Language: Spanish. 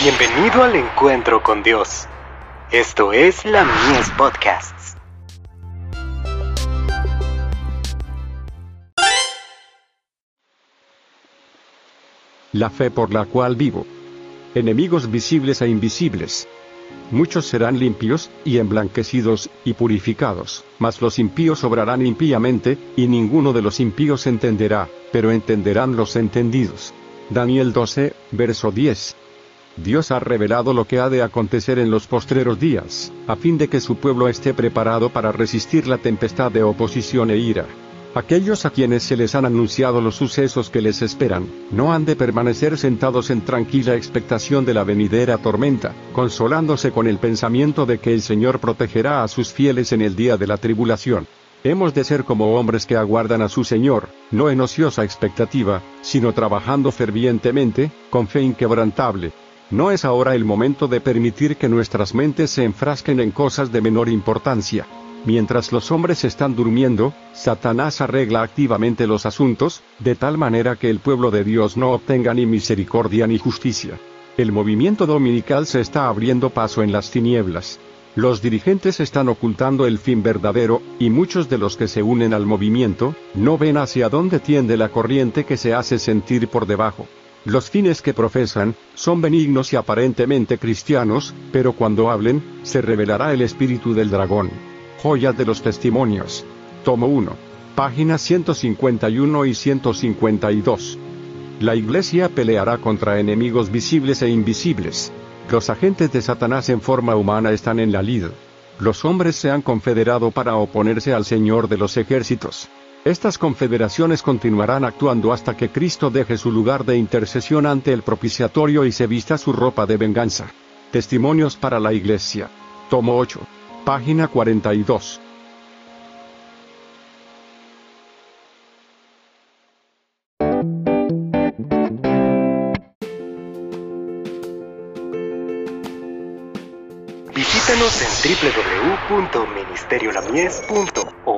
Bienvenido al encuentro con Dios. Esto es la Mies Podcasts. La fe por la cual vivo. Enemigos visibles e invisibles. Muchos serán limpios, y emblanquecidos, y purificados, mas los impíos obrarán impíamente, y ninguno de los impíos entenderá, pero entenderán los entendidos. Daniel 12, verso 10. Dios ha revelado lo que ha de acontecer en los postreros días, a fin de que su pueblo esté preparado para resistir la tempestad de oposición e ira. Aquellos a quienes se les han anunciado los sucesos que les esperan, no han de permanecer sentados en tranquila expectación de la venidera tormenta, consolándose con el pensamiento de que el Señor protegerá a sus fieles en el día de la tribulación. Hemos de ser como hombres que aguardan a su Señor, no en ociosa expectativa, sino trabajando fervientemente, con fe inquebrantable. No es ahora el momento de permitir que nuestras mentes se enfrasquen en cosas de menor importancia. Mientras los hombres están durmiendo, Satanás arregla activamente los asuntos, de tal manera que el pueblo de Dios no obtenga ni misericordia ni justicia. El movimiento dominical se está abriendo paso en las tinieblas. Los dirigentes están ocultando el fin verdadero, y muchos de los que se unen al movimiento, no ven hacia dónde tiende la corriente que se hace sentir por debajo. Los fines que profesan, son benignos y aparentemente cristianos, pero cuando hablen, se revelará el espíritu del dragón. Joyas de los Testimonios. Tomo 1. Páginas 151 y 152. La Iglesia peleará contra enemigos visibles e invisibles. Los agentes de Satanás en forma humana están en la lid. Los hombres se han confederado para oponerse al Señor de los ejércitos. Estas confederaciones continuarán actuando hasta que Cristo deje su lugar de intercesión ante el propiciatorio y se vista su ropa de venganza. Testimonios para la Iglesia. Tomo 8. Página 42. Visítanos en www.ministeriolamies.org